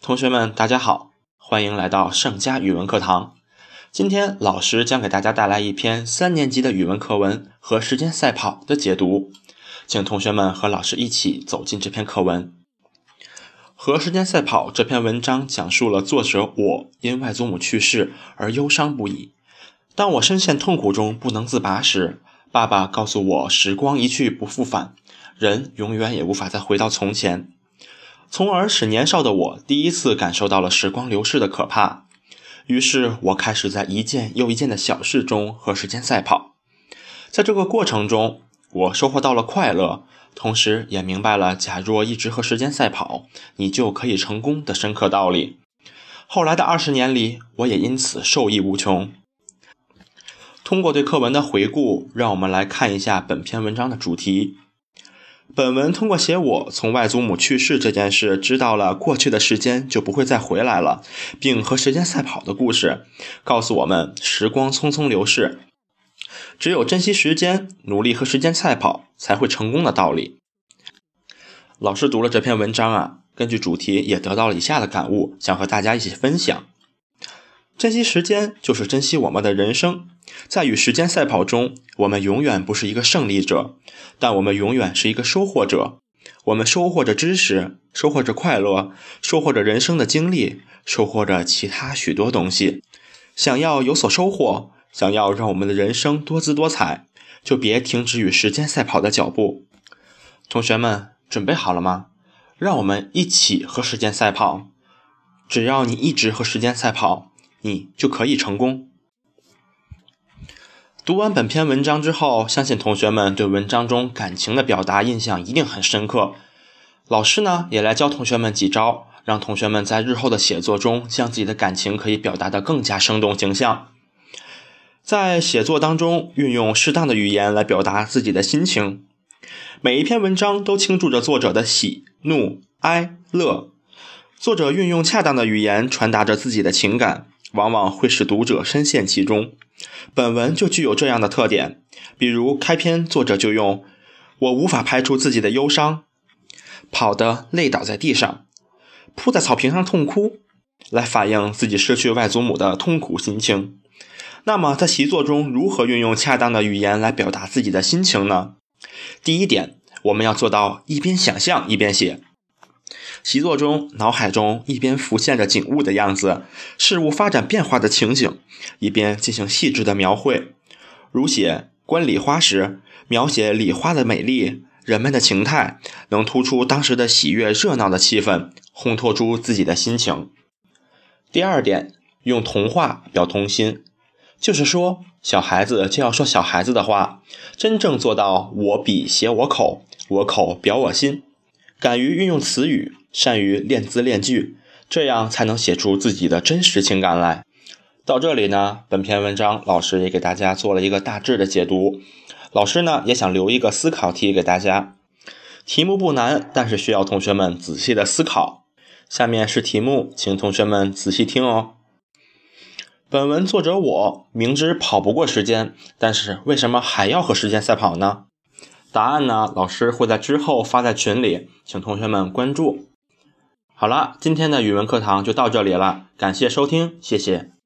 同学们，大家好，欢迎来到盛佳语文课堂。今天老师将给大家带来一篇三年级的语文课文和时间赛跑的解读，请同学们和老师一起走进这篇课文。和时间赛跑这篇文章讲述了作者我因外祖母去世而忧伤不已。当我深陷痛苦中不能自拔时，爸爸告诉我：时光一去不复返，人永远也无法再回到从前。从而使年少的我第一次感受到了时光流逝的可怕。于是我开始在一件又一件的小事中和时间赛跑，在这个过程中，我收获到了快乐，同时也明白了假若一直和时间赛跑，你就可以成功的深刻道理。后来的二十年里，我也因此受益无穷。通过对课文的回顾，让我们来看一下本篇文章的主题。本文通过写我从外祖母去世这件事，知道了过去的时间就不会再回来了，并和时间赛跑的故事，告诉我们时光匆匆流逝，只有珍惜时间，努力和时间赛跑，才会成功的道理。老师读了这篇文章啊，根据主题也得到了以下的感悟，想和大家一起分享。珍惜时间，就是珍惜我们的人生。在与时间赛跑中，我们永远不是一个胜利者，但我们永远是一个收获者。我们收获着知识，收获着快乐，收获着人生的经历，收获着其他许多东西。想要有所收获，想要让我们的人生多姿多彩，就别停止与时间赛跑的脚步。同学们，准备好了吗？让我们一起和时间赛跑。只要你一直和时间赛跑。你就可以成功。读完本篇文章之后，相信同学们对文章中感情的表达印象一定很深刻。老师呢，也来教同学们几招，让同学们在日后的写作中，将自己的感情可以表达的更加生动形象。在写作当中，运用适当的语言来表达自己的心情。每一篇文章都倾注着作者的喜怒哀乐，作者运用恰当的语言传达着自己的情感。往往会使读者深陷其中。本文就具有这样的特点，比如开篇作者就用“我无法排除自己的忧伤，跑得累倒在地上，扑在草坪上痛哭”，来反映自己失去外祖母的痛苦心情。那么，在习作中如何运用恰当的语言来表达自己的心情呢？第一点，我们要做到一边想象一边写。习作中，脑海中一边浮现着景物的样子、事物发展变化的情景，一边进行细致的描绘。如写观礼花时，描写礼花的美丽、人们的情态，能突出当时的喜悦、热闹的气氛，烘托出自己的心情。第二点，用童话表童心，就是说，小孩子就要说小孩子的话，真正做到我笔写我口，我口表我心。敢于运用词语，善于练字练句，这样才能写出自己的真实情感来。到这里呢，本篇文章老师也给大家做了一个大致的解读。老师呢也想留一个思考题给大家，题目不难，但是需要同学们仔细的思考。下面是题目，请同学们仔细听哦。本文作者我明知跑不过时间，但是为什么还要和时间赛跑呢？答案呢？老师会在之后发在群里，请同学们关注。好了，今天的语文课堂就到这里了，感谢收听，谢谢。